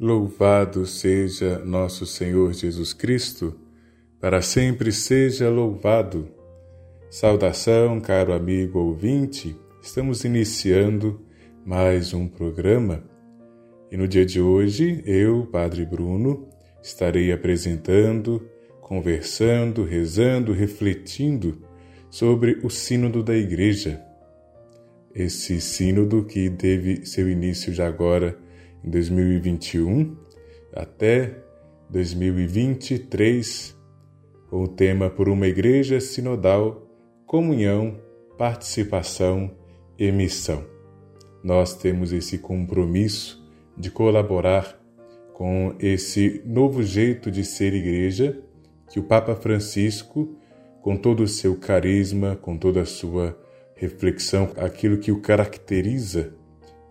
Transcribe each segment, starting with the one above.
Louvado seja nosso Senhor Jesus Cristo, para sempre seja louvado. Saudação, caro amigo ouvinte, estamos iniciando mais um programa e no dia de hoje eu, Padre Bruno, estarei apresentando, conversando, rezando, refletindo sobre o Sínodo da Igreja. Esse Sínodo que teve seu início já agora em 2021 até 2023, com o tema Por uma Igreja Sinodal, Comunhão, Participação e Missão. Nós temos esse compromisso de colaborar com esse novo jeito de ser igreja que o Papa Francisco, com todo o seu carisma, com toda a sua reflexão, aquilo que o caracteriza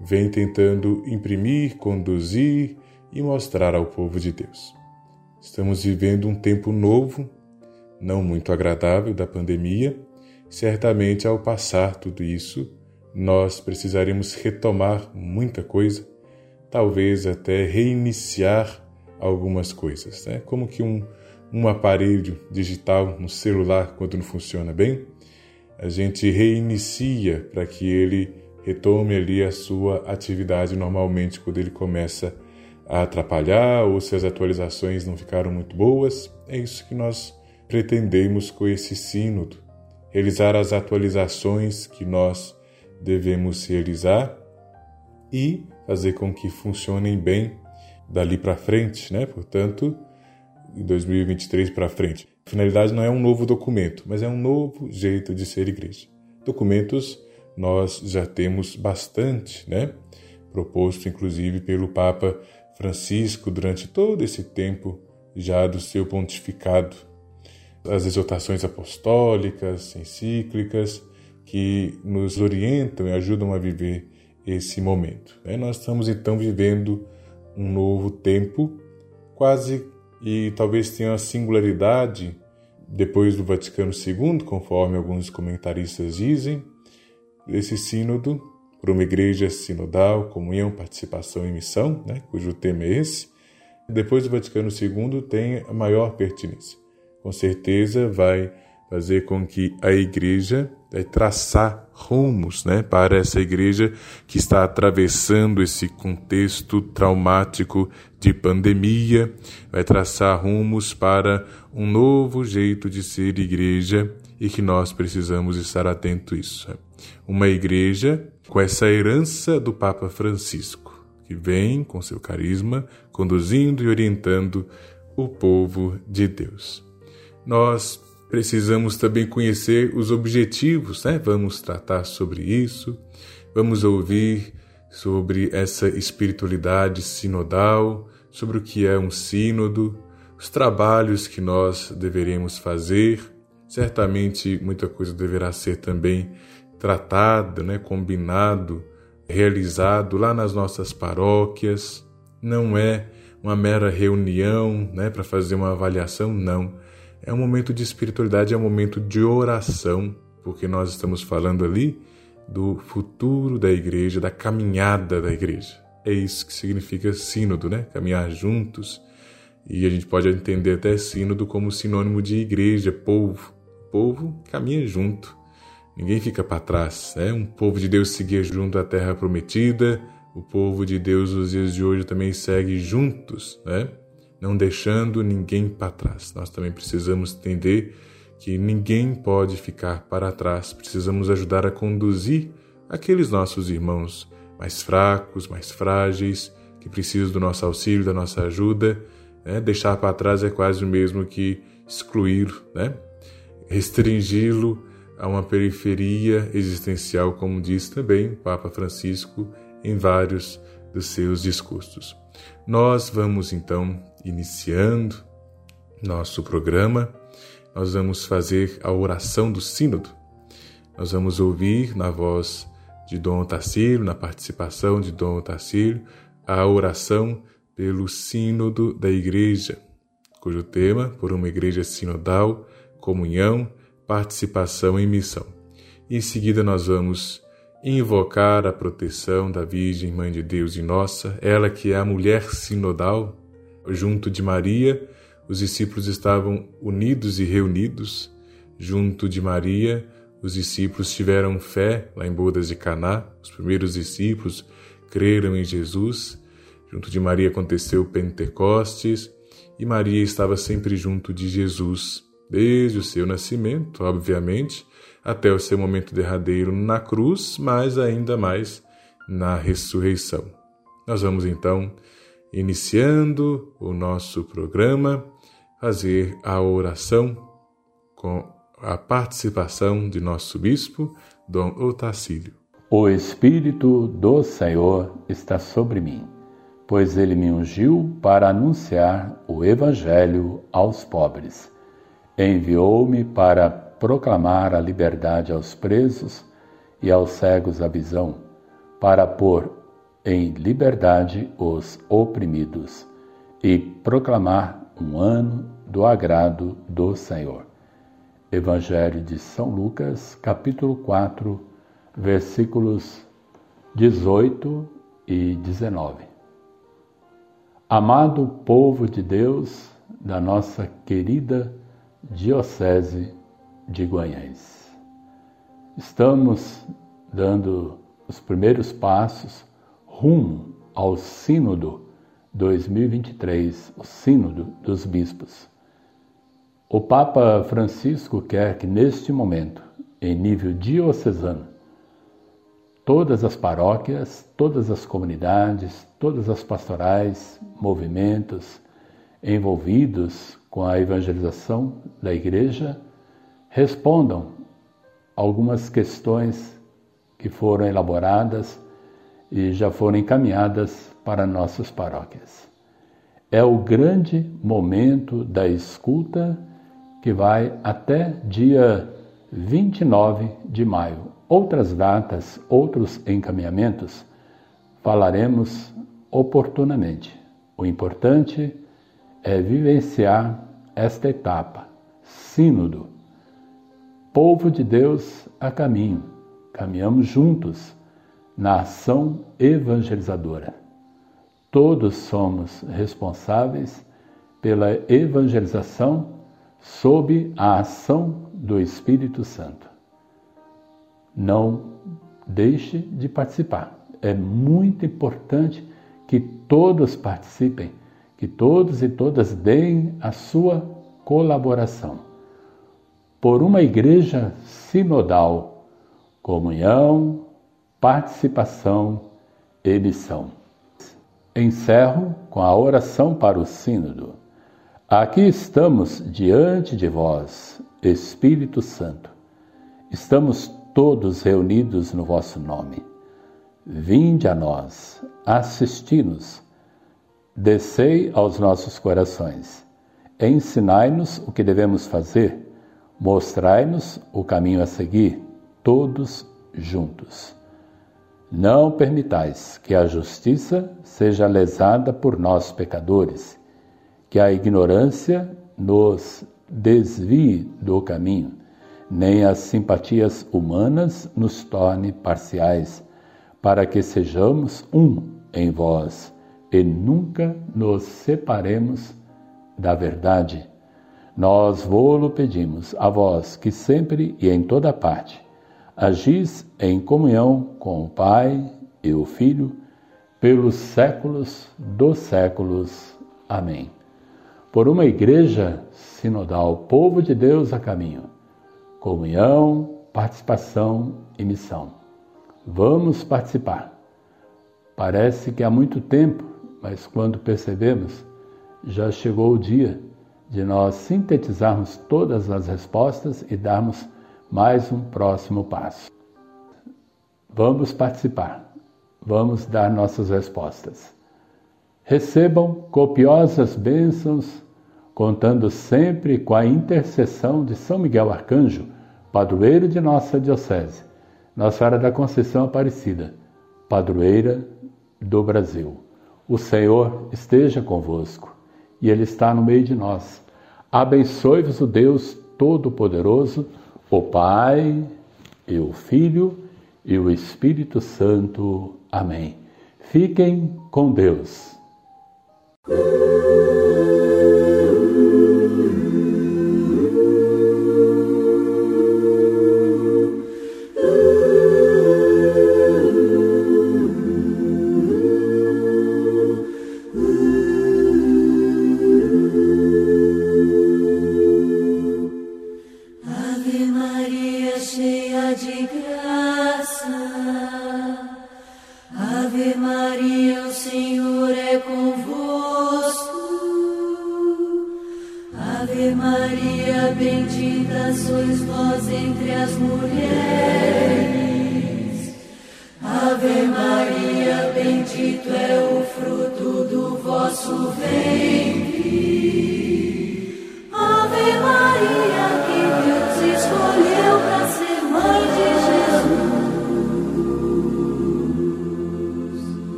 vem tentando imprimir, conduzir e mostrar ao povo de Deus. Estamos vivendo um tempo novo, não muito agradável da pandemia. Certamente, ao passar tudo isso, nós precisaremos retomar muita coisa, talvez até reiniciar algumas coisas, né? Como que um, um aparelho digital, um celular, quando não funciona bem, a gente reinicia para que ele retome ali a sua atividade normalmente quando ele começa a atrapalhar ou se as atualizações não ficaram muito boas. É isso que nós pretendemos com esse sínodo, realizar as atualizações que nós devemos realizar e fazer com que funcionem bem dali para frente, né? Portanto, em 2023 para frente. A finalidade não é um novo documento, mas é um novo jeito de ser igreja. Documentos nós já temos bastante, né? Proposto inclusive pelo Papa Francisco durante todo esse tempo já do seu pontificado. As exortações apostólicas, encíclicas, que nos orientam e ajudam a viver esse momento. Né? Nós estamos então vivendo um novo tempo, quase e talvez tenha uma singularidade depois do Vaticano II, conforme alguns comentaristas dizem, esse sínodo por uma igreja sinodal, comunhão, participação e missão, né, cujo tema é esse, depois do Vaticano II tem a maior pertinência. Com certeza vai fazer com que a igreja vai traçar rumos né, para essa igreja que está atravessando esse contexto traumático de pandemia, vai traçar rumos para um novo jeito de ser igreja e que nós precisamos estar atentos a isso. Uma igreja com essa herança do Papa Francisco, que vem com seu carisma conduzindo e orientando o povo de Deus. Nós precisamos também conhecer os objetivos, né? Vamos tratar sobre isso, vamos ouvir sobre essa espiritualidade sinodal, sobre o que é um sínodo, os trabalhos que nós deveremos fazer. Certamente muita coisa deverá ser também tratada, né, combinado, realizado lá nas nossas paróquias. Não é uma mera reunião, né, para fazer uma avaliação, não é um momento de espiritualidade, é um momento de oração, porque nós estamos falando ali do futuro da igreja, da caminhada da igreja. É isso que significa sínodo, né? Caminhar juntos. E a gente pode entender até sínodo como sinônimo de igreja, povo. Povo caminha junto. Ninguém fica para trás. Né? um povo de Deus seguia junto à terra prometida. O povo de Deus nos dias de hoje também segue juntos, né? não deixando ninguém para trás. Nós também precisamos entender que ninguém pode ficar para trás. Precisamos ajudar a conduzir aqueles nossos irmãos mais fracos, mais frágeis, que precisam do nosso auxílio, da nossa ajuda. Né? Deixar para trás é quase o mesmo que excluí-lo, né? Restringi-lo a uma periferia existencial, como diz também o Papa Francisco em vários dos seus discursos. Nós vamos então iniciando nosso programa, nós vamos fazer a oração do Sínodo. Nós vamos ouvir na voz de Dom Otacílio, na participação de Dom Otacílio, a oração pelo Sínodo da Igreja, cujo tema, por uma Igreja Sinodal, comunhão, participação e missão. Em seguida nós vamos invocar a proteção da Virgem Mãe de Deus e Nossa, ela que é a mulher sinodal, junto de Maria, os discípulos estavam unidos e reunidos. Junto de Maria, os discípulos tiveram fé lá em Bodas de Caná. Os primeiros discípulos creram em Jesus. Junto de Maria aconteceu Pentecostes e Maria estava sempre junto de Jesus, desde o seu nascimento, obviamente, até o seu momento derradeiro na cruz, mas ainda mais na ressurreição. Nós vamos então, iniciando o nosso programa, fazer a oração com a participação de nosso bispo, Dom Otacílio. O Espírito do Senhor está sobre mim, pois ele me ungiu para anunciar o Evangelho aos pobres. Enviou-me para proclamar a liberdade aos presos e aos cegos a visão, para pôr em liberdade os oprimidos e proclamar um ano do agrado do Senhor. Evangelho de São Lucas, capítulo 4, versículos 18 e 19. Amado povo de Deus da nossa querida Diocese de Guanhães. Estamos dando os primeiros passos rumo ao Sínodo 2023, o Sínodo dos Bispos. O Papa Francisco quer que neste momento, em nível diocesano, todas as paróquias, todas as comunidades, todas as pastorais, movimentos envolvidos com a evangelização da Igreja respondam algumas questões que foram elaboradas e já foram encaminhadas para nossas paróquias. É o grande momento da escuta que vai até dia 29 de maio. Outras datas, outros encaminhamentos, falaremos oportunamente. O importante é vivenciar esta etapa, sínodo povo de Deus a caminho, caminhamos juntos na ação evangelizadora. Todos somos responsáveis pela evangelização sob a ação do Espírito Santo. Não deixe de participar. É muito importante que todos participem, que todos e todas deem a sua colaboração por uma igreja sinodal, comunhão, participação e missão. Encerro com a oração para o Sínodo. Aqui estamos diante de vós, Espírito Santo. Estamos todos reunidos no vosso nome. Vinde a nós, assisti-nos, descei aos nossos corações, ensinai-nos o que devemos fazer. Mostrai-nos o caminho a seguir, todos juntos. Não permitais que a justiça seja lesada por nós pecadores, que a ignorância nos desvie do caminho, nem as simpatias humanas nos torne parciais, para que sejamos um em vós e nunca nos separemos da verdade nós vô-lo pedimos, a vós que sempre e em toda parte agis em comunhão com o Pai e o Filho, pelos séculos dos séculos. Amém. Por uma igreja sinodal, povo de Deus a caminho, comunhão, participação e missão. Vamos participar. Parece que há muito tempo, mas quando percebemos, já chegou o dia de nós sintetizarmos todas as respostas e darmos mais um próximo passo. Vamos participar, vamos dar nossas respostas. Recebam copiosas bênçãos, contando sempre com a intercessão de São Miguel Arcanjo, padroeiro de nossa Diocese, Nossa Senhora da Conceição Aparecida, padroeira do Brasil. O Senhor esteja convosco e Ele está no meio de nós. Abençoe-vos o Deus Todo-Poderoso, o Pai, e o Filho e o Espírito Santo. Amém. Fiquem com Deus.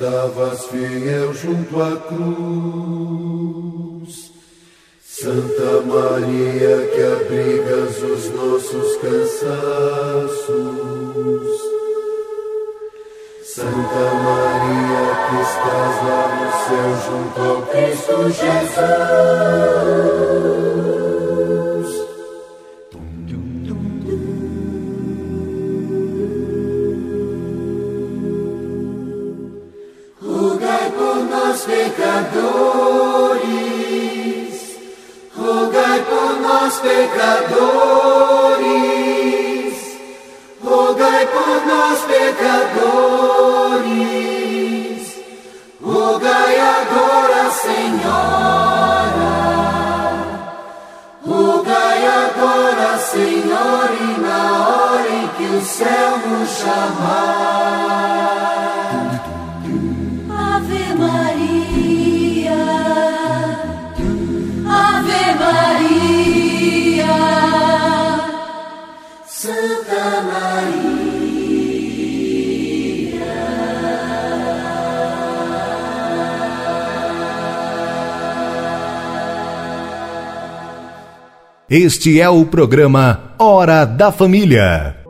Estavas fiel junto à cruz. Santa Maria que abrigas os nossos cansaços. Santa Maria que estás lá no céu junto ao Cristo Jesus. Pecadores, rogai por nós pecadores, rogai agora, Senhora, rogai agora, Senhor, e na hora em que o céu nos chamar. Este é o programa Hora da Família.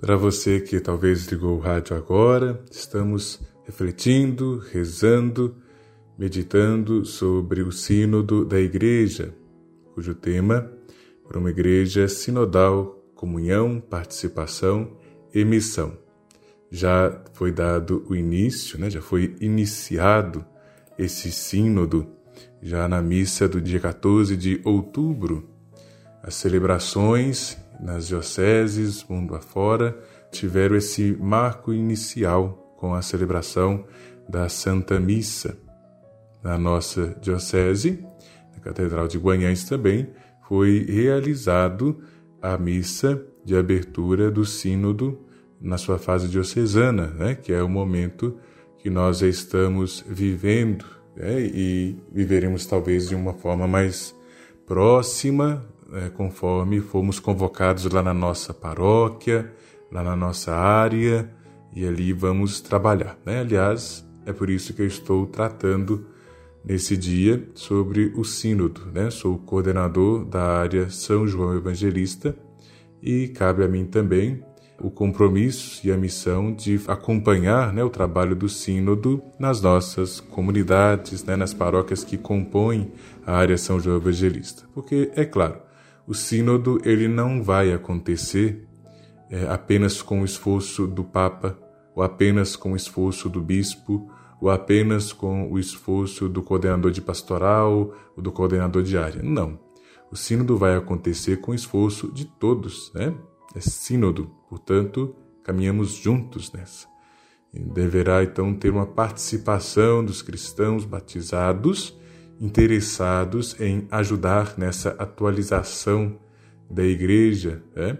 Para você que talvez ligou o rádio agora, estamos refletindo, rezando, meditando sobre o Sínodo da Igreja, cujo tema para uma igreja sinodal, comunhão, participação e missão. Já foi dado o início, né? já foi iniciado esse sínodo já na missa do dia 14 de outubro. As celebrações nas dioceses, mundo afora, tiveram esse marco inicial com a celebração da Santa Missa. Na nossa diocese, na Catedral de Guanhães também, foi realizado a missa de abertura do sínodo na sua fase diocesana, né, que é o momento que nós estamos vivendo né, e viveremos talvez de uma forma mais próxima, né, conforme fomos convocados lá na nossa paróquia, lá na nossa área, e ali vamos trabalhar. Né? Aliás, é por isso que eu estou tratando nesse dia sobre o Sínodo. Né? Sou coordenador da área São João Evangelista e cabe a mim também o compromisso e a missão de acompanhar né, o trabalho do Sínodo nas nossas comunidades, né, nas paróquias que compõem a área São João Evangelista. Porque, é claro, o Sínodo ele não vai acontecer é, apenas com o esforço do Papa, ou apenas com o esforço do Bispo, ou apenas com o esforço do coordenador de pastoral ou do coordenador de área. Não. O sínodo vai acontecer com o esforço de todos, né? É sínodo, portanto, caminhamos juntos nessa. E deverá então ter uma participação dos cristãos batizados interessados em ajudar nessa atualização da igreja, né?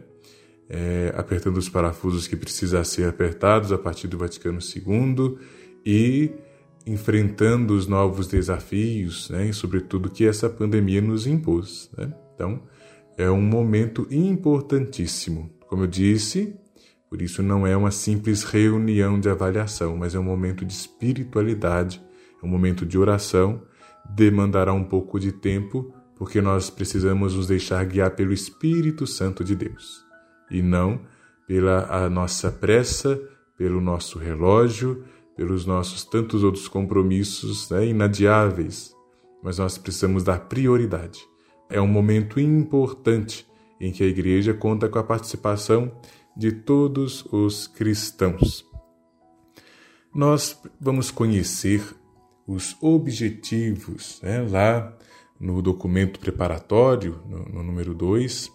é, apertando os parafusos que precisam ser apertados a partir do Vaticano II e enfrentando os novos desafios, né, sobretudo que essa pandemia nos impôs. Né? Então, é um momento importantíssimo. Como eu disse, por isso não é uma simples reunião de avaliação, mas é um momento de espiritualidade, é um momento de oração, demandará um pouco de tempo, porque nós precisamos nos deixar guiar pelo Espírito Santo de Deus, e não pela a nossa pressa, pelo nosso relógio, pelos nossos tantos outros compromissos né, inadiáveis, mas nós precisamos dar prioridade. É um momento importante em que a igreja conta com a participação de todos os cristãos. Nós vamos conhecer os objetivos né, lá no documento preparatório, no, no número 2,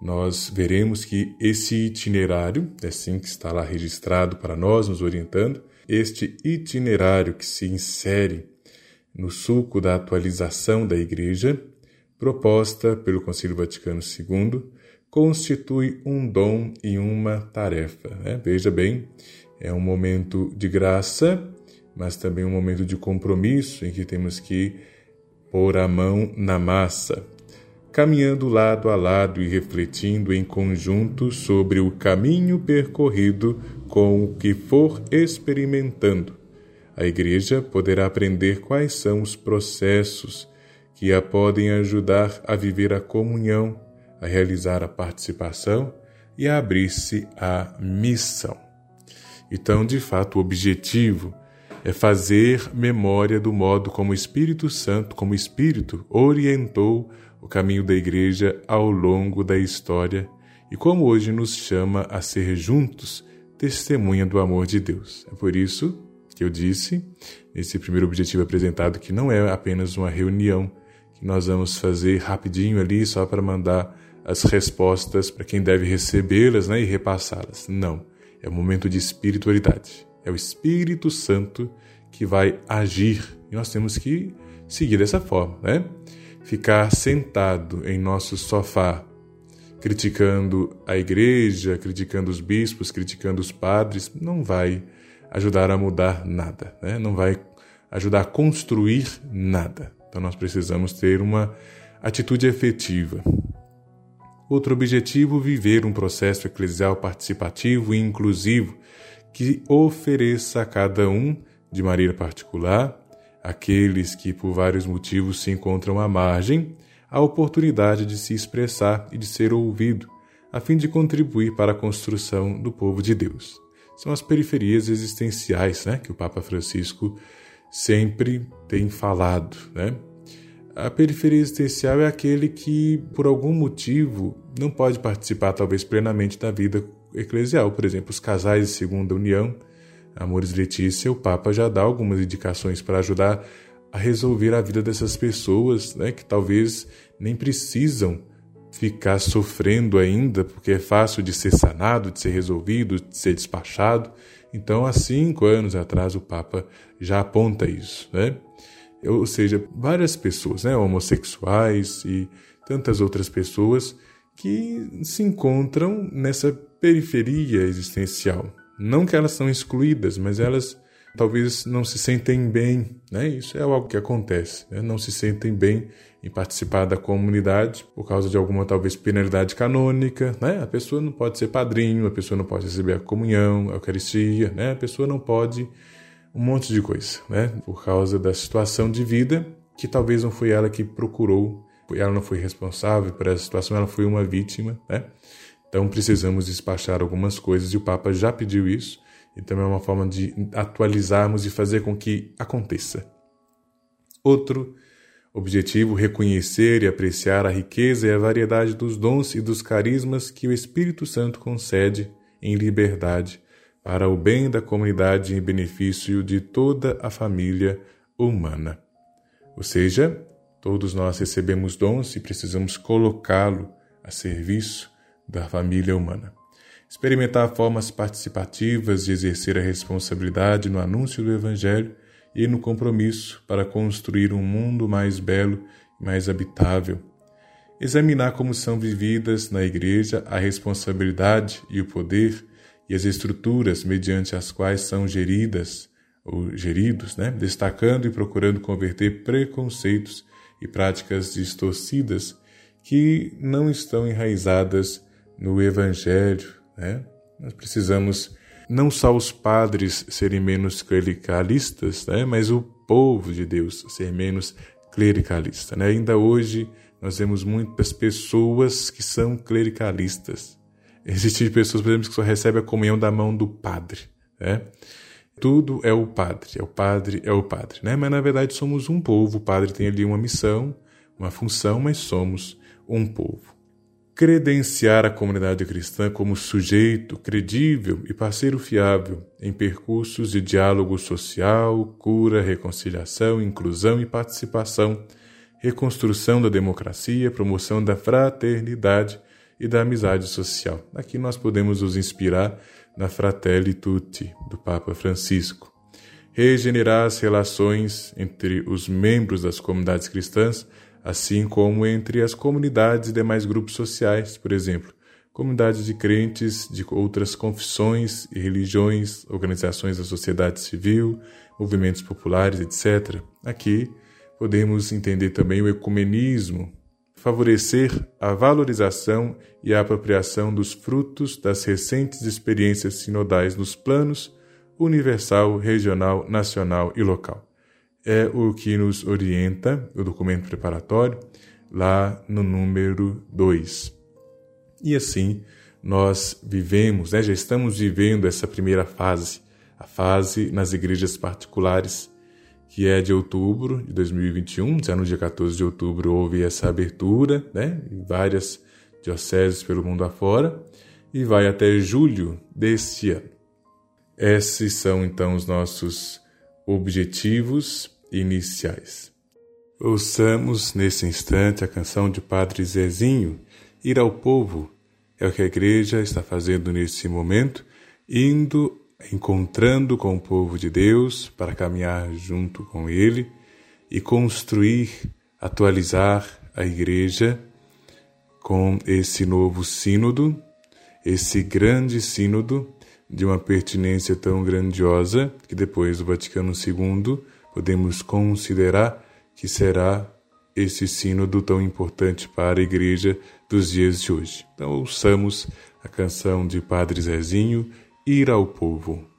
nós veremos que esse itinerário, é assim que está lá registrado para nós, nos orientando, este itinerário que se insere no sulco da atualização da Igreja, proposta pelo Concílio Vaticano II, constitui um dom e uma tarefa. Né? Veja bem, é um momento de graça, mas também um momento de compromisso em que temos que pôr a mão na massa, caminhando lado a lado e refletindo em conjunto sobre o caminho percorrido com o que for experimentando. A Igreja poderá aprender quais são os processos que a podem ajudar a viver a comunhão, a realizar a participação e a abrir-se à missão. Então, de fato, o objetivo é fazer memória do modo como o Espírito Santo, como Espírito, orientou o caminho da Igreja ao longo da história e como hoje nos chama a ser juntos testemunha do amor de Deus. É por isso que eu disse, nesse primeiro objetivo apresentado, que não é apenas uma reunião que nós vamos fazer rapidinho ali só para mandar as respostas para quem deve recebê-las né, e repassá-las. Não. É um momento de espiritualidade. É o Espírito Santo que vai agir e nós temos que seguir dessa forma, né? Ficar sentado em nosso sofá criticando a igreja, criticando os bispos, criticando os padres, não vai ajudar a mudar nada, né? não vai ajudar a construir nada. Então nós precisamos ter uma atitude efetiva. Outro objetivo, viver um processo eclesial participativo e inclusivo que ofereça a cada um, de maneira particular, aqueles que por vários motivos se encontram à margem, a oportunidade de se expressar e de ser ouvido, a fim de contribuir para a construção do povo de Deus. São as periferias existenciais né, que o Papa Francisco sempre tem falado. Né? A periferia existencial é aquele que, por algum motivo, não pode participar, talvez, plenamente da vida eclesial. Por exemplo, os casais de segunda união, Amores Letícia, o Papa já dá algumas indicações para ajudar a resolver a vida dessas pessoas, né, que talvez nem precisam ficar sofrendo ainda, porque é fácil de ser sanado, de ser resolvido, de ser despachado. Então, há cinco anos atrás, o Papa já aponta isso, né? Ou seja, várias pessoas, né, homossexuais e tantas outras pessoas que se encontram nessa periferia existencial. Não que elas são excluídas, mas elas talvez não se sentem bem, né? Isso é algo que acontece, né? não se sentem bem em participar da comunidade por causa de alguma talvez penalidade canônica, né? A pessoa não pode ser padrinho, a pessoa não pode receber a comunhão, a Eucaristia, né? A pessoa não pode um monte de coisa, né? Por causa da situação de vida que talvez não foi ela que procurou, ela não foi responsável por essa situação, ela foi uma vítima, né? Então precisamos despachar algumas coisas e o Papa já pediu isso e também é uma forma de atualizarmos e fazer com que aconteça. Outro objetivo, reconhecer e apreciar a riqueza e a variedade dos dons e dos carismas que o Espírito Santo concede em liberdade para o bem da comunidade e benefício de toda a família humana. Ou seja, todos nós recebemos dons e precisamos colocá-lo a serviço da família humana experimentar formas participativas de exercer a responsabilidade no anúncio do Evangelho e no compromisso para construir um mundo mais belo e mais habitável. examinar como são vividas na Igreja a responsabilidade e o poder e as estruturas mediante as quais são geridas ou geridos, né? destacando e procurando converter preconceitos e práticas distorcidas que não estão enraizadas no Evangelho. Né? Nós precisamos não só os padres serem menos clericalistas, né? mas o povo de Deus ser menos clericalista. Né? Ainda hoje nós vemos muitas pessoas que são clericalistas. Existem pessoas, por exemplo, que só recebem a comunhão da mão do padre. Né? Tudo é o padre, é o padre, é o padre. Né? Mas na verdade somos um povo. O padre tem ali uma missão, uma função, mas somos um povo. Credenciar a comunidade cristã como sujeito credível e parceiro fiável em percursos de diálogo social, cura, reconciliação, inclusão e participação, reconstrução da democracia, promoção da fraternidade e da amizade social. Aqui nós podemos nos inspirar na Fratelli Tutti do Papa Francisco. Regenerar as relações entre os membros das comunidades cristãs assim como entre as comunidades e demais grupos sociais, por exemplo, comunidades de crentes de outras confissões e religiões, organizações da sociedade civil, movimentos populares, etc. Aqui podemos entender também o ecumenismo, favorecer a valorização e a apropriação dos frutos das recentes experiências sinodais nos planos universal, regional, nacional e local é o que nos orienta, o documento preparatório, lá no número 2. E assim nós vivemos, né, já estamos vivendo essa primeira fase, a fase nas igrejas particulares, que é de outubro de 2021, já no dia 14 de outubro houve essa abertura, né, em várias dioceses pelo mundo afora, e vai até julho deste ano. Esses são então os nossos objetivos iniciais. Ouçamos nesse instante a canção de Padre Zezinho, Ir ao Povo. É o que a igreja está fazendo nesse momento, indo, encontrando com o povo de Deus para caminhar junto com ele e construir, atualizar a igreja com esse novo sínodo, esse grande sínodo de uma pertinência tão grandiosa que depois do Vaticano II podemos considerar que será esse sínodo tão importante para a igreja dos dias de hoje. Então ouçamos a canção de Padre Zezinho, Ir ao Povo.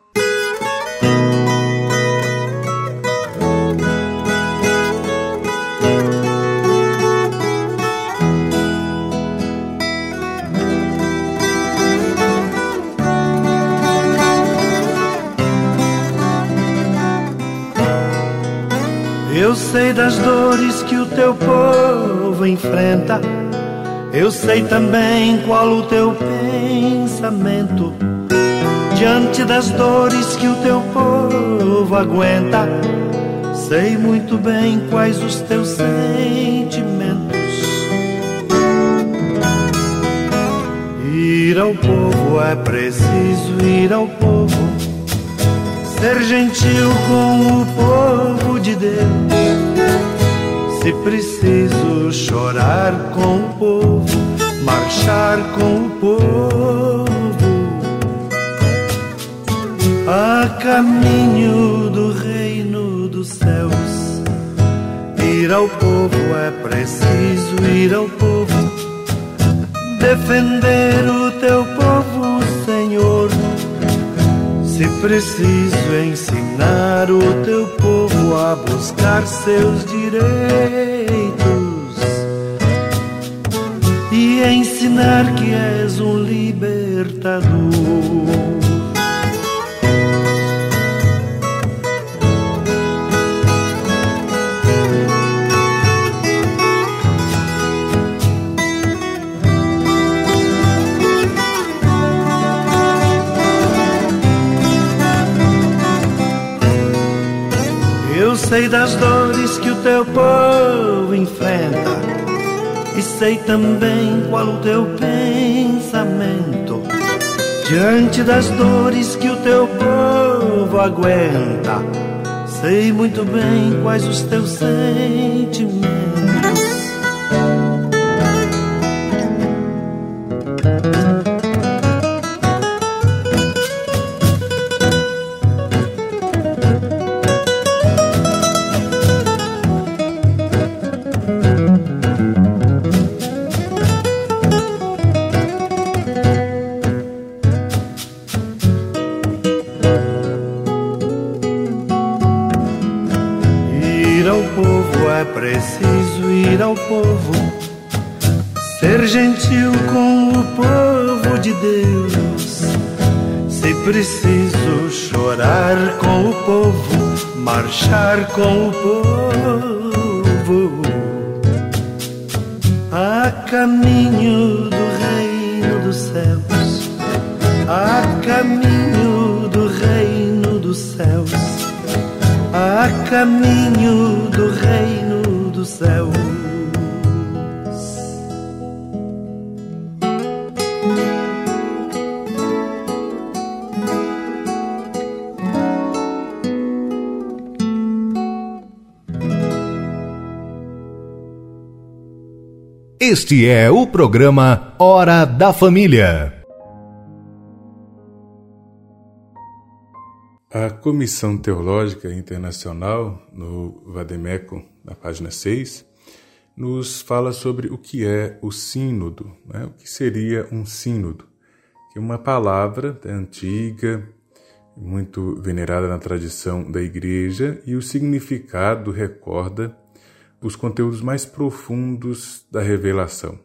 Sei das dores que o teu povo enfrenta. Eu sei também qual o teu pensamento diante das dores que o teu povo aguenta. Sei muito bem quais os teus sentimentos. Ir ao povo é preciso ir ao povo ser gentil com o povo de Deus. Se preciso chorar com o povo, marchar com o povo, a caminho do reino dos céus. Ir ao povo é preciso ir ao povo, defender o teu povo, Senhor se preciso ensinar o teu povo a buscar seus direitos e ensinar que és um libertador. Sei das dores que o teu povo enfrenta e sei também qual o teu pensamento diante das dores que o teu povo aguenta. Sei muito bem quais os teus sentimentos. Este é o programa Hora da Família. A Comissão Teológica Internacional, no Vademeco, na página 6, nos fala sobre o que é o sínodo, né? o que seria um sínodo, que é uma palavra antiga, muito venerada na tradição da Igreja, e o significado recorda os conteúdos mais profundos da revelação.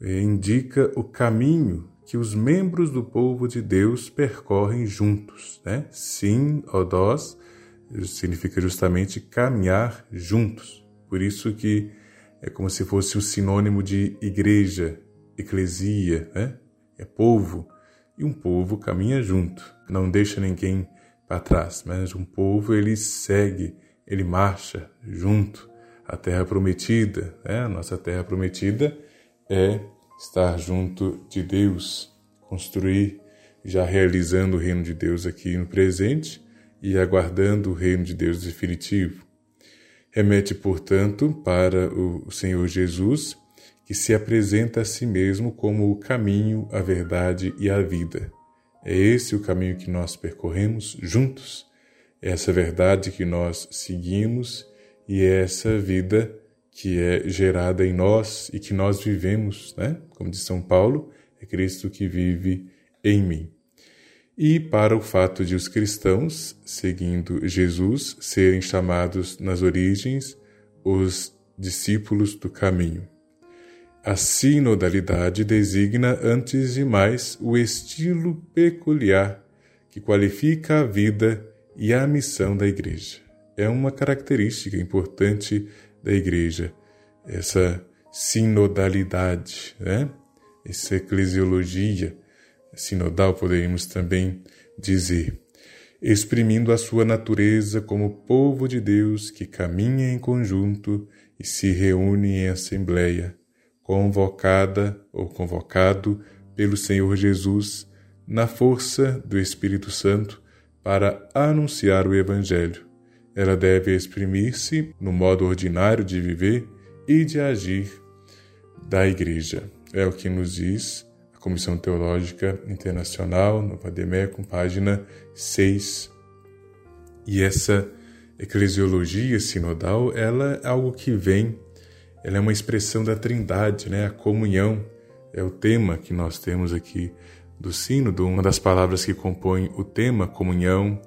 Indica o caminho que os membros do povo de Deus percorrem juntos. Né? Sim, odós, significa justamente caminhar juntos. Por isso que é como se fosse um sinônimo de igreja, eclesia, né? é povo. E um povo caminha junto, não deixa ninguém para trás, mas um povo ele segue, ele marcha junto a terra prometida. Né? A nossa terra prometida é estar junto de Deus, construir, já realizando o reino de Deus aqui no presente e aguardando o reino de Deus definitivo. Remete, portanto, para o Senhor Jesus, que se apresenta a si mesmo como o caminho, a verdade e a vida. É esse o caminho que nós percorremos juntos, é essa verdade que nós seguimos e é essa vida que é gerada em nós e que nós vivemos, né? Como diz São Paulo, é Cristo que vive em mim. E para o fato de os cristãos, seguindo Jesus, serem chamados nas origens os discípulos do caminho. A sinodalidade designa, antes de mais, o estilo peculiar que qualifica a vida e a missão da Igreja é uma característica importante da igreja, essa sinodalidade, né? essa eclesiologia sinodal, poderíamos também dizer, exprimindo a sua natureza como povo de Deus que caminha em conjunto e se reúne em assembleia, convocada ou convocado pelo Senhor Jesus na força do Espírito Santo para anunciar o Evangelho ela deve exprimir-se no modo ordinário de viver e de agir da Igreja. É o que nos diz a Comissão Teológica Internacional, no Vademecum, página 6. E essa eclesiologia sinodal, ela é algo que vem, ela é uma expressão da trindade, né? a comunhão, é o tema que nós temos aqui do sínodo, uma das palavras que compõem o tema, comunhão,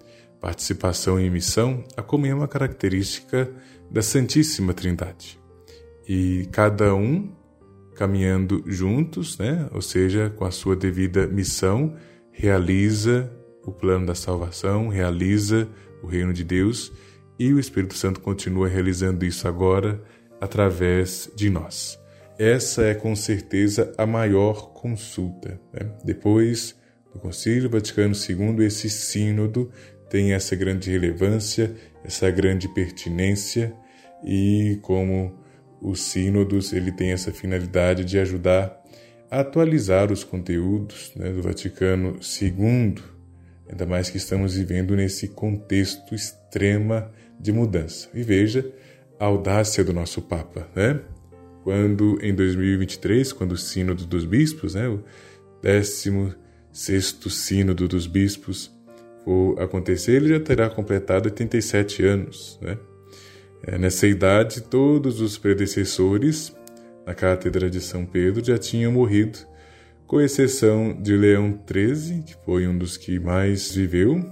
participação e missão, a comunhão é uma característica da Santíssima Trindade. E cada um caminhando juntos, né? ou seja, com a sua devida missão, realiza o plano da salvação, realiza o reino de Deus e o Espírito Santo continua realizando isso agora através de nós. Essa é com certeza a maior consulta. Né? Depois do Concílio Vaticano II, esse sínodo tem essa grande relevância, essa grande pertinência e como os sínodos ele tem essa finalidade de ajudar a atualizar os conteúdos né, do Vaticano II, ainda mais que estamos vivendo nesse contexto extrema de mudança. E veja a audácia do nosso Papa, né? Quando em 2023, quando o Sínodo dos Bispos, né, o 16 sexto Sínodo dos Bispos for acontecer, ele já terá completado 87 anos. Né? É, nessa idade, todos os predecessores na Cátedra de São Pedro já tinham morrido, com exceção de Leão XIII, que foi um dos que mais viveu,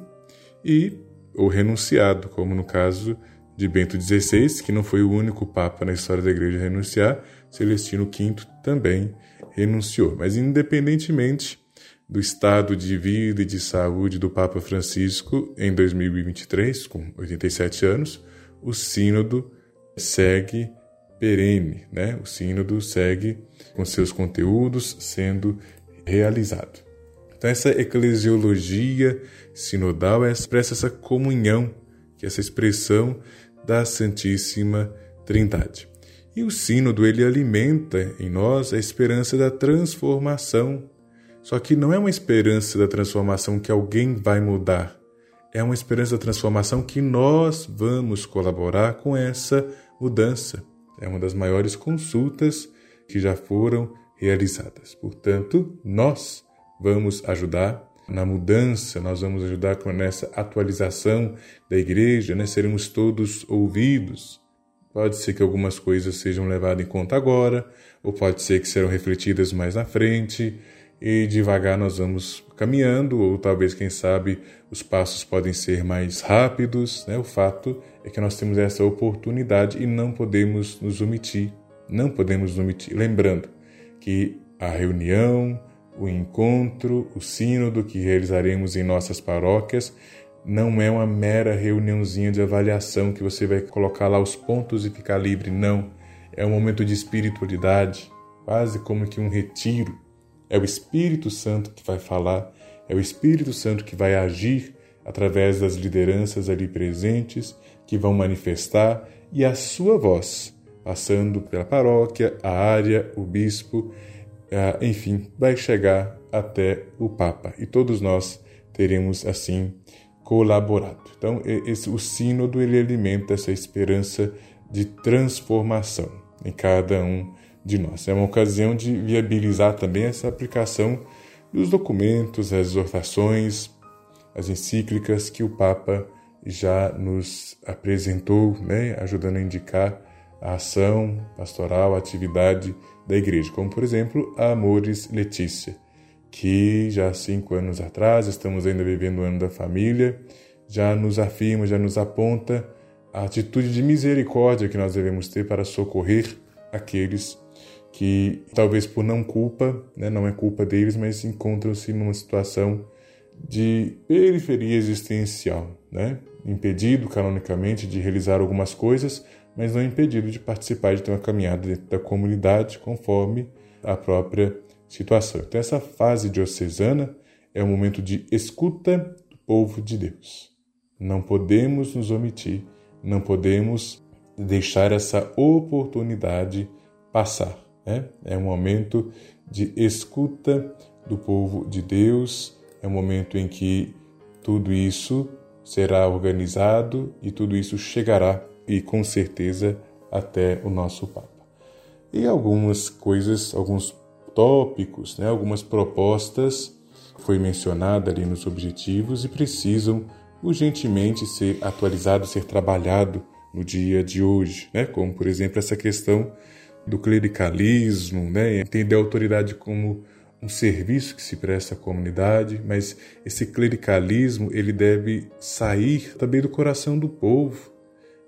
e ou renunciado, como no caso de Bento XVI, que não foi o único papa na história da igreja a renunciar, Celestino V também renunciou. Mas, independentemente do estado de vida e de saúde do Papa Francisco em 2023, com 87 anos, o Sínodo segue perene, né? O Sínodo segue com seus conteúdos sendo realizado. Então, essa eclesiologia sinodal expressa essa comunhão, que é essa expressão da Santíssima Trindade. E o sínodo ele alimenta em nós a esperança da transformação. Só que não é uma esperança da transformação que alguém vai mudar. É uma esperança da transformação que nós vamos colaborar com essa mudança. É uma das maiores consultas que já foram realizadas. Portanto, nós vamos ajudar na mudança, nós vamos ajudar nessa atualização da igreja, né? seremos todos ouvidos. Pode ser que algumas coisas sejam levadas em conta agora, ou pode ser que serão refletidas mais na frente, e devagar nós vamos caminhando, ou talvez, quem sabe, os passos podem ser mais rápidos. Né? O fato é que nós temos essa oportunidade e não podemos nos omitir. Não podemos nos omitir. Lembrando que a reunião, o encontro, o sínodo que realizaremos em nossas paróquias não é uma mera reuniãozinha de avaliação que você vai colocar lá os pontos e ficar livre, não. É um momento de espiritualidade, quase como que um retiro. É o Espírito Santo que vai falar, é o Espírito Santo que vai agir através das lideranças ali presentes, que vão manifestar, e a sua voz, passando pela paróquia, a área, o bispo, ah, enfim, vai chegar até o Papa. E todos nós teremos assim colaborado. Então, esse, o sínodo ele alimenta essa esperança de transformação em cada um de nós. É uma ocasião de viabilizar também essa aplicação dos documentos, as exortações, as encíclicas que o Papa já nos apresentou, né, ajudando a indicar a ação pastoral, a atividade da igreja, como por exemplo a Amores Letícia, que já há cinco anos atrás, estamos ainda vivendo o ano da família, já nos afirma, já nos aponta a atitude de misericórdia que nós devemos ter para socorrer aqueles que, talvez por não culpa, né, não é culpa deles, mas encontram-se numa situação de periferia existencial, né? impedido canonicamente de realizar algumas coisas, mas não impedido de participar de ter uma caminhada dentro da comunidade conforme a própria situação. Então, essa fase diocesana é um momento de escuta do povo de Deus. Não podemos nos omitir, não podemos deixar essa oportunidade passar. Né? É um momento de escuta do povo de Deus, é um momento em que tudo isso será organizado e tudo isso chegará e com certeza até o nosso Papa. E algumas coisas, alguns tópicos, né, algumas propostas foi mencionada ali nos objetivos e precisam urgentemente ser atualizado, ser trabalhado no dia de hoje, né? Como por exemplo essa questão do clericalismo, né? Entender a autoridade como um serviço que se presta à comunidade, mas esse clericalismo ele deve sair também do coração do povo.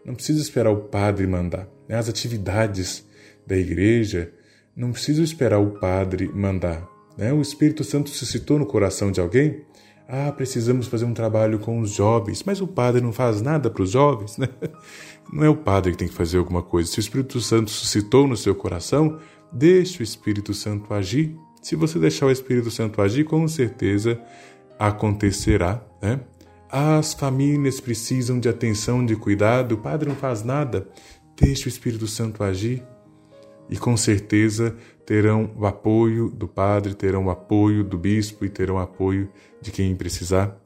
Não precisa esperar o padre mandar. Né? As atividades da igreja não precisam esperar o padre mandar. Né? O Espírito Santo suscitou no coração de alguém. Ah, precisamos fazer um trabalho com os jovens, mas o padre não faz nada para os jovens, né? Não é o padre que tem que fazer alguma coisa. Se o Espírito Santo suscitou no seu coração, deixe o Espírito Santo agir. Se você deixar o Espírito Santo agir, com certeza acontecerá, né? As famílias precisam de atenção, de cuidado. O padre não faz nada. Deixe o Espírito Santo agir. E com certeza terão o apoio do padre, terão o apoio do bispo e terão o apoio de quem precisar.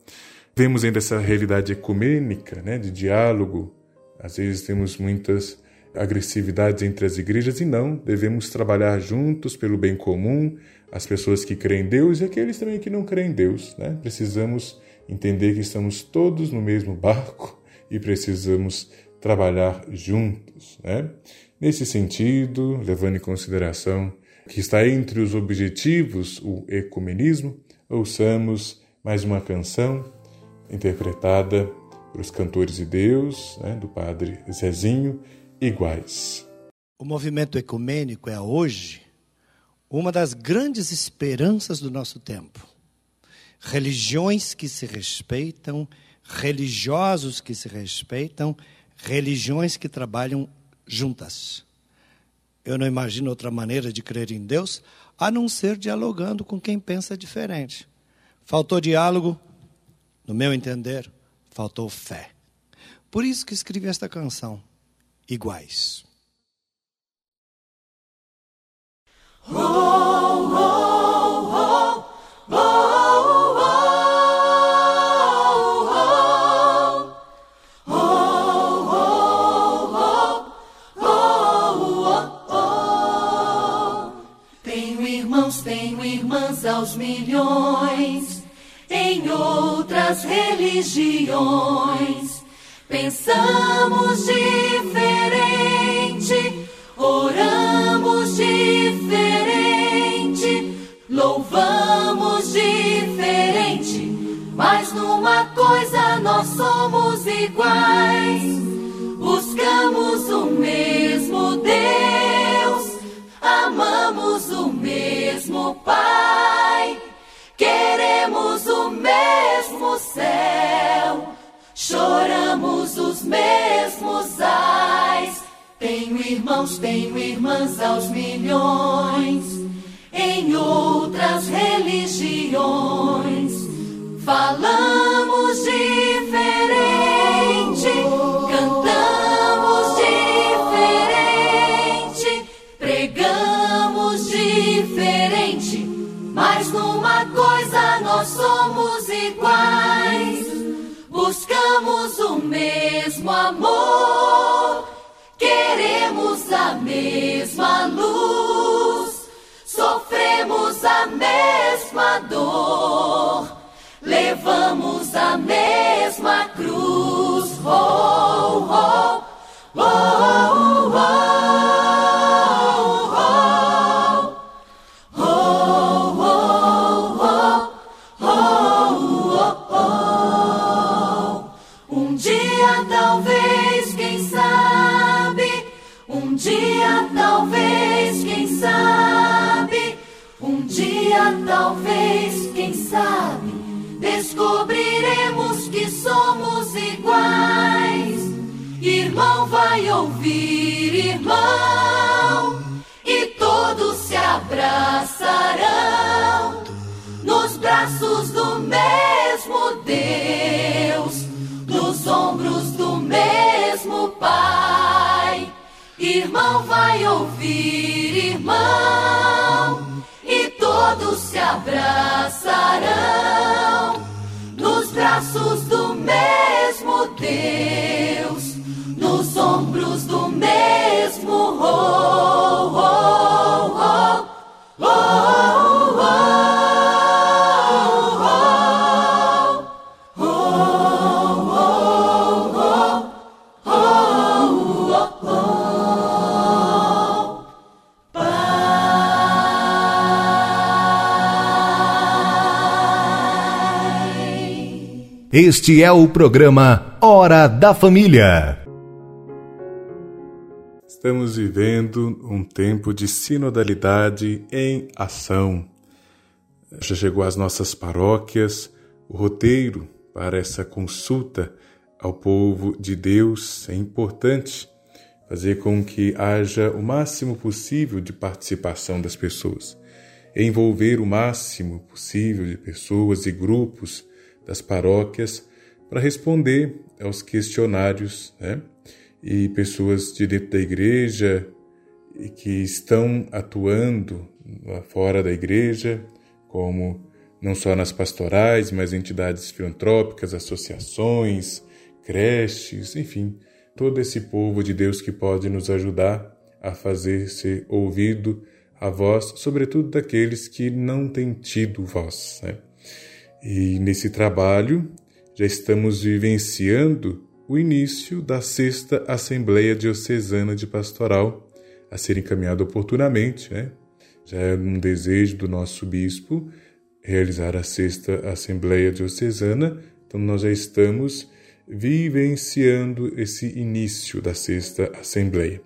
Vemos ainda essa realidade ecumênica, né, de diálogo. Às vezes temos muitas agressividades entre as igrejas e não, devemos trabalhar juntos pelo bem comum, as pessoas que creem em Deus e aqueles também que não creem em Deus. Né? Precisamos entender que estamos todos no mesmo barco e precisamos trabalhar juntos. Né? Nesse sentido, levando em consideração que está entre os objetivos o ecumenismo, ouçamos mais uma canção interpretada pelos cantores de Deus, né, do padre Zezinho, iguais. O movimento ecumênico é hoje uma das grandes esperanças do nosso tempo. Religiões que se respeitam, religiosos que se respeitam, religiões que trabalham juntas. Eu não imagino outra maneira de crer em Deus a não ser dialogando com quem pensa diferente. Faltou diálogo, no meu entender, faltou fé. Por isso que escrevi esta canção, Iguais. Oh, oh, milhões em outras religiões. Pensamos diferente, oramos diferente, louvamos diferente, mas numa coisa nós somos iguais. Irmãos, tenho irmãs aos milhões, em outras religiões. Falamos diferente, cantamos diferente, pregamos diferente mas numa coisa nós somos iguais. Buscamos o mesmo amor, a mesma luz, sofremos a mesma dor, levamos a mesma cruz. Oh, oh, oh, oh, oh. Dia, talvez, quem sabe? Descobriremos que somos iguais. Irmão vai ouvir, irmão, e todos se abraçarão nos braços do mesmo Deus, nos ombros do mesmo Pai. Irmão vai ouvir, irmão, se abraçarão nos braços do mesmo Deus, nos ombros do mesmo oh, Este é o programa Hora da Família. Estamos vivendo um tempo de sinodalidade em ação. Já chegou às nossas paróquias o roteiro para essa consulta ao povo de Deus. É importante fazer com que haja o máximo possível de participação das pessoas, envolver o máximo possível de pessoas e grupos das paróquias para responder aos questionários, né? E pessoas de dentro da igreja e que estão atuando fora da igreja, como não só nas pastorais, mas entidades filantrópicas, associações, creches, enfim, todo esse povo de Deus que pode nos ajudar a fazer ser ouvido a voz, sobretudo daqueles que não têm tido voz. Né? E nesse trabalho já estamos vivenciando o início da sexta Assembleia Diocesana de Pastoral, a ser encaminhada oportunamente. Né? Já é um desejo do nosso bispo realizar a sexta Assembleia Diocesana, então nós já estamos vivenciando esse início da Sexta Assembleia.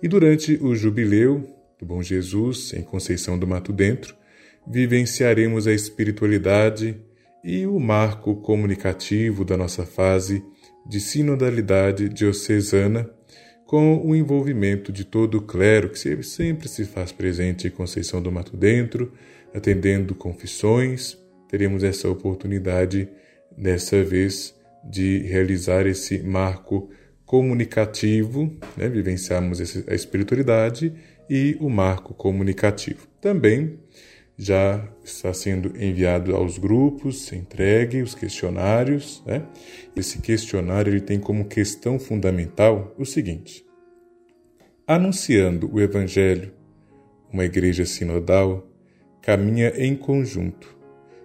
E durante o Jubileu do Bom Jesus, em Conceição do Mato Dentro, vivenciaremos a espiritualidade e o marco comunicativo da nossa fase de sinodalidade diocesana, com o envolvimento de todo o clero que sempre se faz presente em Conceição do Mato Dentro, atendendo confissões. Teremos essa oportunidade, dessa vez, de realizar esse marco comunicativo, né? vivenciarmos a espiritualidade e o marco comunicativo. Também já está sendo enviado aos grupos, entregue os questionários. Né? Esse questionário ele tem como questão fundamental o seguinte: anunciando o Evangelho, uma igreja sinodal caminha em conjunto.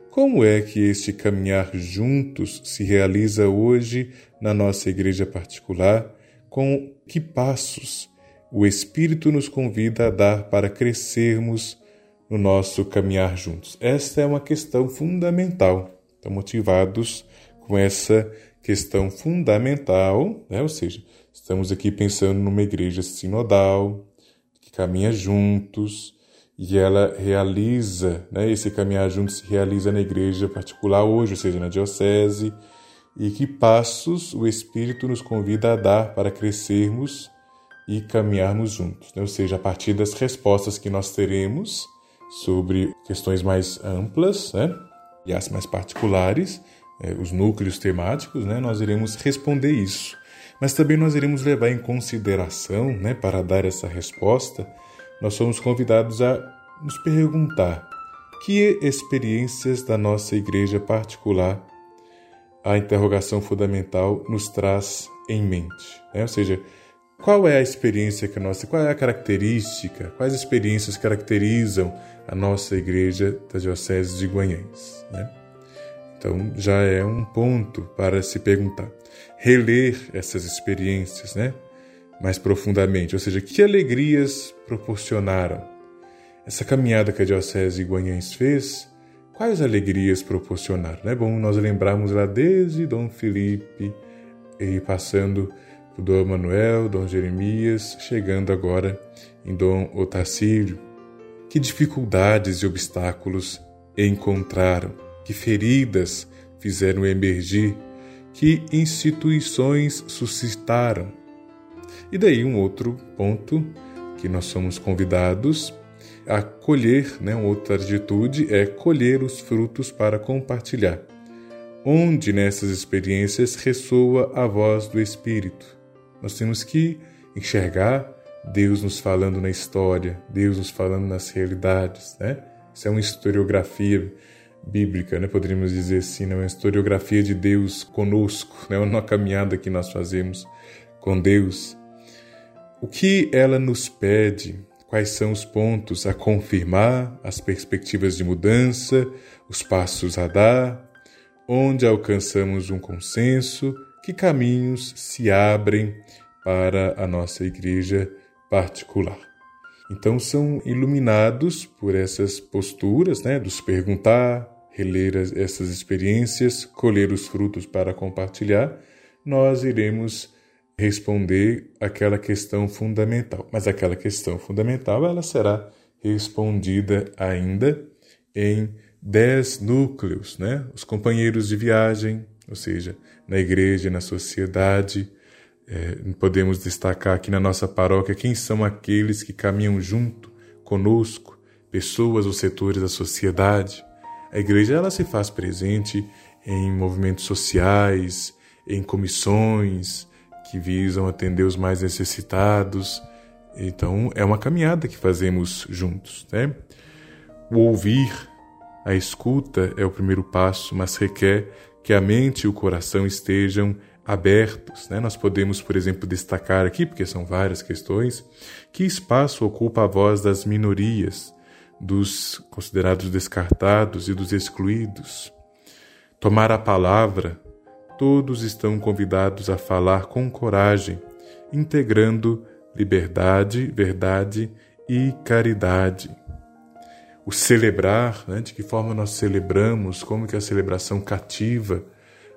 Como é que este caminhar juntos se realiza hoje na nossa igreja particular? Com que passos o Espírito nos convida a dar para crescermos no nosso caminhar juntos? Esta é uma questão fundamental. Estão motivados com essa questão fundamental, né? ou seja, estamos aqui pensando numa igreja sinodal, que caminha juntos, e ela realiza, né, esse caminhar juntos se realiza na igreja particular hoje, ou seja, na diocese, e que passos o Espírito nos convida a dar para crescermos e caminharmos juntos, né? ou seja, a partir das respostas que nós teremos sobre questões mais amplas né? e as mais particulares, é, os núcleos temáticos, né? nós iremos responder isso. Mas também nós iremos levar em consideração, né, para dar essa resposta, nós somos convidados a nos perguntar que experiências da nossa igreja particular a interrogação fundamental nos traz em mente. Né? Ou seja, qual é a experiência que a nossa, qual é a característica, quais experiências caracterizam a nossa igreja da Diocese de Guanhães? Né? Então já é um ponto para se perguntar. Reler essas experiências, né? Mais profundamente, ou seja, que alegrias proporcionaram essa caminhada que a Diocese de Guanhães fez quais alegrias proporcionaram. É bom nós lembrarmos lá desde Dom Felipe e passando por Dom Manuel, Dom Jeremias, chegando agora em Dom Otacílio. Que dificuldades e obstáculos encontraram, que feridas fizeram emergir, que instituições suscitaram. E daí um outro ponto que nós somos convidados a colher, né, uma outra atitude é colher os frutos para compartilhar. Onde nessas experiências ressoa a voz do Espírito. Nós temos que enxergar Deus nos falando na história, Deus nos falando nas realidades, né? Isso é uma historiografia bíblica, né? Poderíamos dizer assim, né? uma historiografia de Deus conosco, né? Uma caminhada que nós fazemos com Deus. O que ela nos pede quais são os pontos a confirmar, as perspectivas de mudança, os passos a dar, onde alcançamos um consenso, que caminhos se abrem para a nossa igreja particular. Então são iluminados por essas posturas, né, dos perguntar, reler essas experiências, colher os frutos para compartilhar, nós iremos responder aquela questão fundamental. Mas aquela questão fundamental ela será respondida ainda em dez núcleos, né? Os companheiros de viagem, ou seja, na igreja, na sociedade. É, podemos destacar aqui na nossa paróquia quem são aqueles que caminham junto conosco, pessoas ou setores da sociedade. A igreja ela se faz presente em movimentos sociais, em comissões, que visam atender os mais necessitados. Então, é uma caminhada que fazemos juntos, né? O ouvir, a escuta é o primeiro passo, mas requer que a mente e o coração estejam abertos. Né? Nós podemos, por exemplo, destacar aqui, porque são várias questões, que espaço ocupa a voz das minorias, dos considerados descartados e dos excluídos. Tomar a palavra todos estão convidados a falar com coragem, integrando liberdade, verdade e caridade. O celebrar, né, de que forma nós celebramos, como que a celebração cativa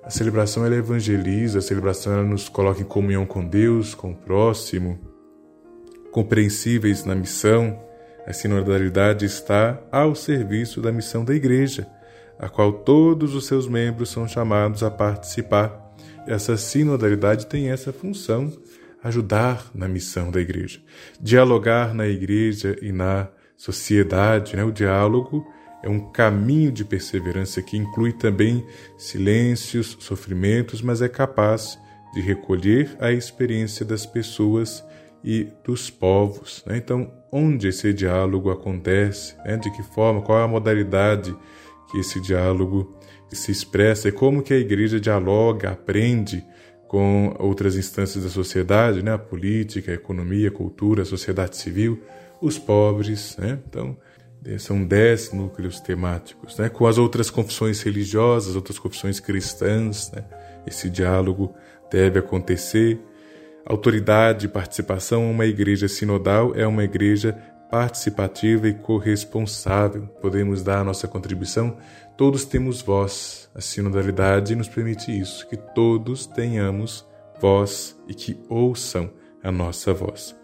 A celebração ela evangeliza, a celebração ela nos coloca em comunhão com Deus, com o próximo, compreensíveis na missão. A sinodalidade está ao serviço da missão da Igreja, a qual todos os seus membros são chamados a participar. Essa sinodalidade tem essa função, ajudar na missão da Igreja, dialogar na Igreja e na sociedade. Né? O diálogo é um caminho de perseverança que inclui também silêncios, sofrimentos, mas é capaz de recolher a experiência das pessoas e dos povos. Né? Então, onde esse diálogo acontece, né? de que forma, qual é a modalidade que esse diálogo se expressa e como que a igreja dialoga, aprende com outras instâncias da sociedade, né? a política, a economia, a cultura, a sociedade civil, os pobres. Né? Então, são dez núcleos temáticos, né? com as outras confissões religiosas, outras confissões cristãs. Né? Esse diálogo deve acontecer. Autoridade e participação. Uma igreja sinodal é uma igreja participativa e corresponsável. Podemos dar a nossa contribuição. Todos temos voz. A sinodalidade nos permite isso, que todos tenhamos voz e que ouçam a nossa voz.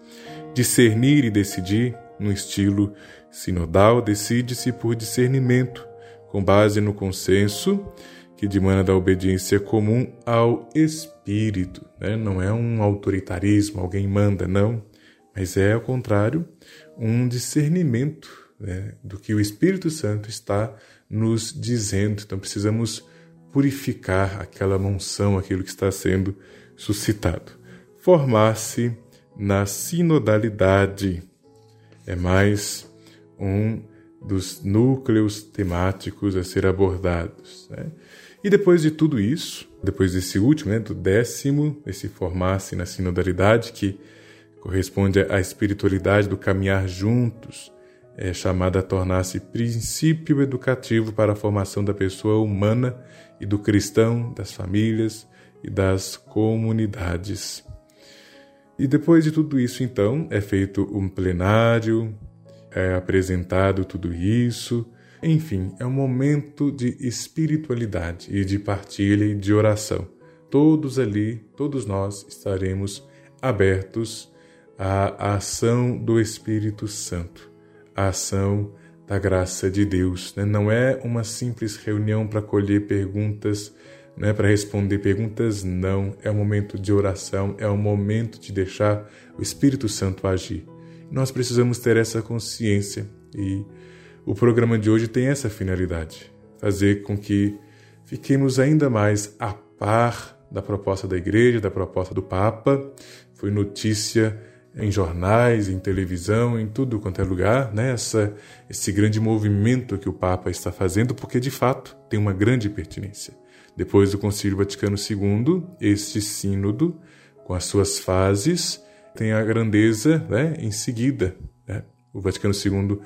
Discernir e decidir no estilo sinodal decide-se por discernimento, com base no consenso que demanda da obediência comum ao Espírito. Né? Não é um autoritarismo, alguém manda, não, mas é, ao contrário, um discernimento né, do que o Espírito Santo está nos dizendo. Então precisamos purificar aquela monção, aquilo que está sendo suscitado. Formar-se na sinodalidade é mais um dos núcleos temáticos a ser abordados. Né? E depois de tudo isso, depois desse último, né, do décimo, esse formar-se na sinodalidade, que corresponde à espiritualidade do caminhar juntos, é chamada a tornar-se princípio educativo para a formação da pessoa humana e do cristão, das famílias e das comunidades. E depois de tudo isso, então, é feito um plenário, é apresentado tudo isso. Enfim, é um momento de espiritualidade e de partilha e de oração. Todos ali, todos nós estaremos abertos à ação do Espírito Santo, à ação da graça de Deus. Né? Não é uma simples reunião para colher perguntas, né? para responder perguntas, não. É um momento de oração, é um momento de deixar o Espírito Santo agir. Nós precisamos ter essa consciência e o programa de hoje tem essa finalidade: fazer com que fiquemos ainda mais a par da proposta da igreja, da proposta do Papa. Foi notícia em jornais, em televisão, em tudo quanto é lugar, né? Essa, esse grande movimento que o Papa está fazendo, porque de fato tem uma grande pertinência. Depois do Concílio Vaticano II, este sínodo, com as suas fases, tem a grandeza né, em seguida. Né? O Vaticano II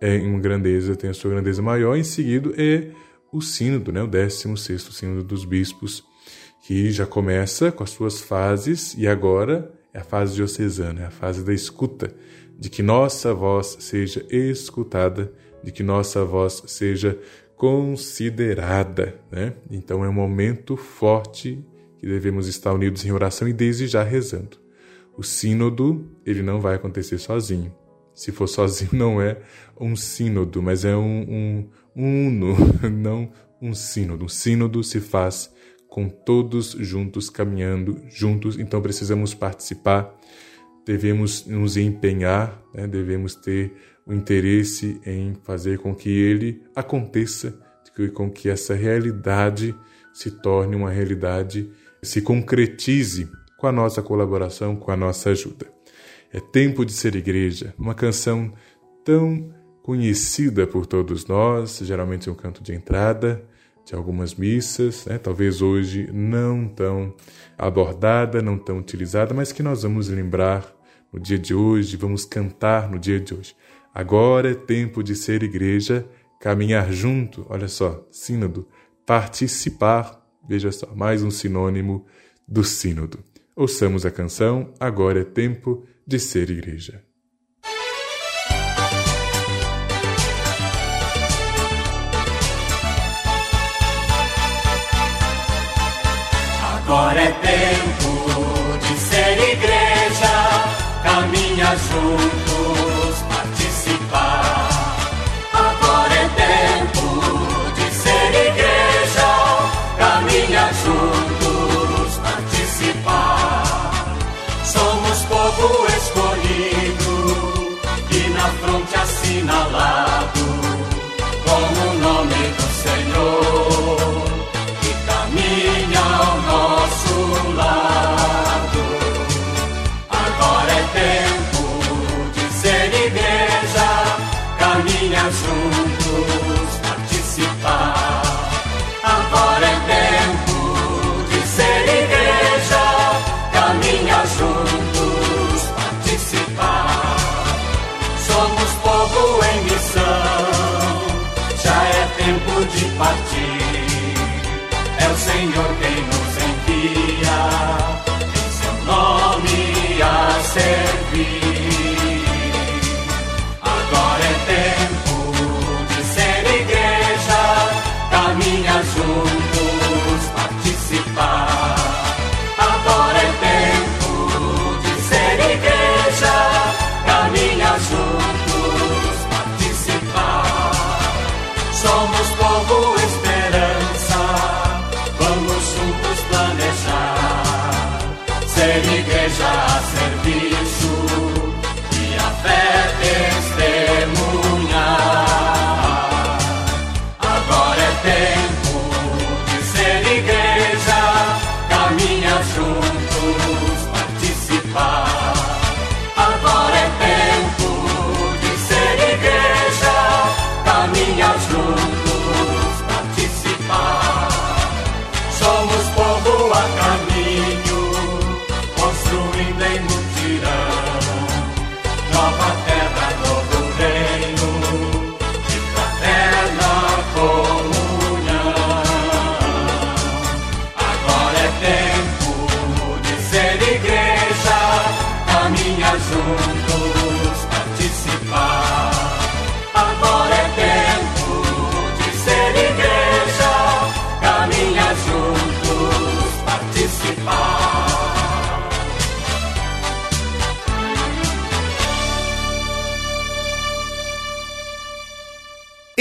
é uma grandeza, tem a sua grandeza maior, em seguida é o sínodo, né, o 16 sínodo dos bispos, que já começa com as suas fases e agora é a fase diocesana, é a fase da escuta, de que nossa voz seja escutada, de que nossa voz seja considerada. Né? Então é um momento forte que devemos estar unidos em oração e desde já rezando. O sínodo, ele não vai acontecer sozinho. Se for sozinho, não é um sínodo, mas é um, um, um uno, não um sínodo. Um sínodo se faz com todos juntos, caminhando juntos, então precisamos participar, devemos nos empenhar, né? devemos ter o interesse em fazer com que ele aconteça, com que essa realidade se torne uma realidade, se concretize com a nossa colaboração, com a nossa ajuda. É tempo de ser igreja, uma canção tão conhecida por todos nós, geralmente um canto de entrada de algumas missas, né? talvez hoje não tão abordada, não tão utilizada, mas que nós vamos lembrar no dia de hoje, vamos cantar no dia de hoje. Agora é tempo de ser igreja, caminhar junto, olha só, sínodo, participar, veja só, mais um sinônimo do sínodo. Ouçamos a canção Agora é Tempo de Ser Igreja. Agora é tempo de ser igreja, caminha juntos, participar. Agora é tempo de ser igreja, caminha juntos, participar. Somos povo escolhido e na fronte assinalado juntos, participar. Agora é tempo de ser igreja, caminha juntos, participar. Somos povo em missão, já é tempo de partir é o Senhor quem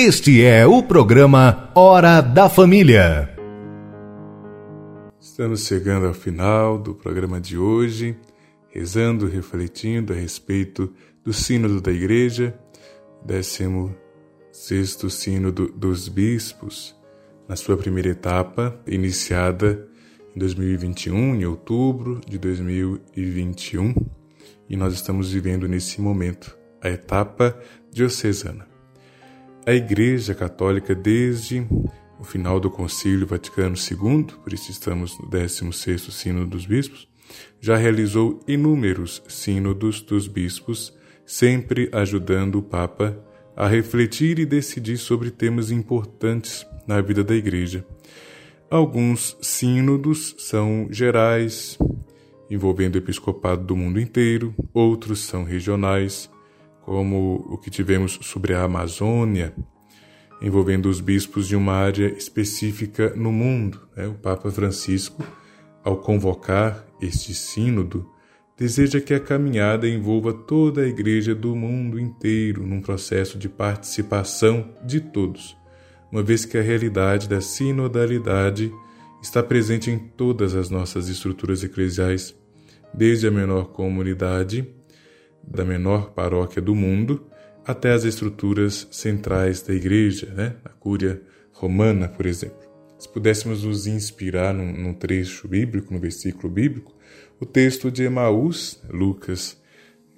Este é o programa Hora da Família. Estamos chegando ao final do programa de hoje, rezando, refletindo a respeito do Sínodo da Igreja, 16 Sínodo dos Bispos, na sua primeira etapa, iniciada em 2021, em outubro de 2021, e nós estamos vivendo nesse momento a etapa diocesana. A Igreja Católica, desde o final do Concílio Vaticano II, por isso estamos no 16º Sínodo dos Bispos, já realizou inúmeros sínodos dos bispos, sempre ajudando o Papa a refletir e decidir sobre temas importantes na vida da Igreja. Alguns sínodos são gerais, envolvendo o episcopado do mundo inteiro, outros são regionais, como o que tivemos sobre a Amazônia, envolvendo os bispos de uma área específica no mundo. Né? O Papa Francisco, ao convocar este sínodo, deseja que a caminhada envolva toda a igreja do mundo inteiro num processo de participação de todos, uma vez que a realidade da sinodalidade está presente em todas as nossas estruturas eclesiais, desde a menor comunidade da menor paróquia do mundo até as estruturas centrais da igreja, né? a cúria romana, por exemplo. Se pudéssemos nos inspirar num, num trecho bíblico, no versículo bíblico, o texto de Emaús, Lucas,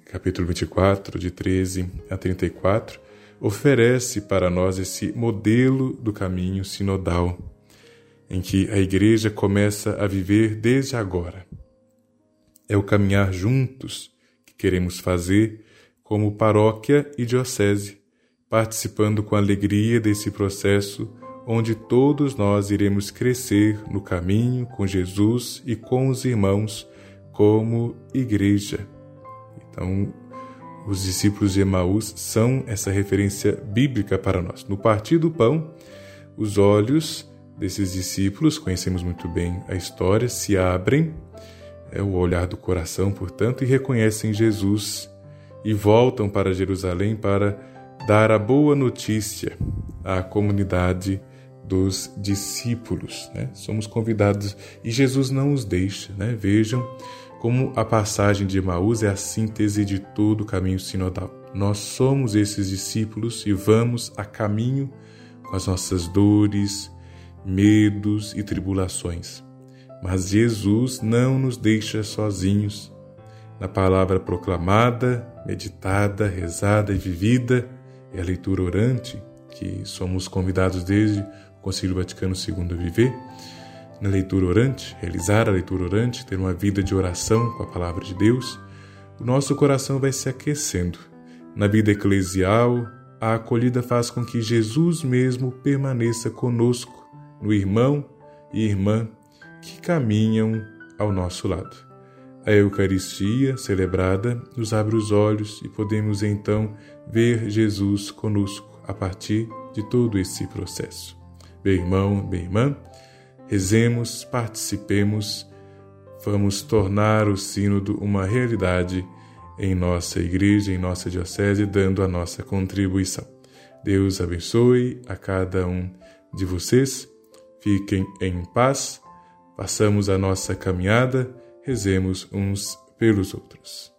capítulo 24, de 13 a 34, oferece para nós esse modelo do caminho sinodal, em que a igreja começa a viver desde agora. É o caminhar juntos queremos fazer como paróquia e diocese, participando com alegria desse processo onde todos nós iremos crescer no caminho com Jesus e com os irmãos como igreja. Então, os discípulos de Emaús são essa referência bíblica para nós. No partir do pão, os olhos desses discípulos, conhecemos muito bem a história, se abrem, é o olhar do coração, portanto, e reconhecem Jesus e voltam para Jerusalém para dar a boa notícia à comunidade dos discípulos. Né? Somos convidados e Jesus não os deixa. Né? Vejam como a passagem de Emaús é a síntese de todo o caminho sinodal. Nós somos esses discípulos e vamos a caminho com as nossas dores, medos e tribulações. Mas Jesus não nos deixa sozinhos. Na palavra proclamada, meditada, rezada e vivida, é a leitura orante, que somos convidados desde o Concílio Vaticano II a viver. Na leitura orante, realizar a leitura orante, ter uma vida de oração com a palavra de Deus, o nosso coração vai se aquecendo. Na vida eclesial, a acolhida faz com que Jesus mesmo permaneça conosco no irmão e irmã que caminham ao nosso lado. A Eucaristia celebrada nos abre os olhos e podemos então ver Jesus conosco a partir de todo esse processo. Meu irmão, minha irmã, rezemos, participemos, vamos tornar o Sínodo uma realidade em nossa igreja, em nossa diocese, dando a nossa contribuição. Deus abençoe a cada um de vocês Fiquem em paz, façamos a nossa caminhada, rezemos uns pelos outros.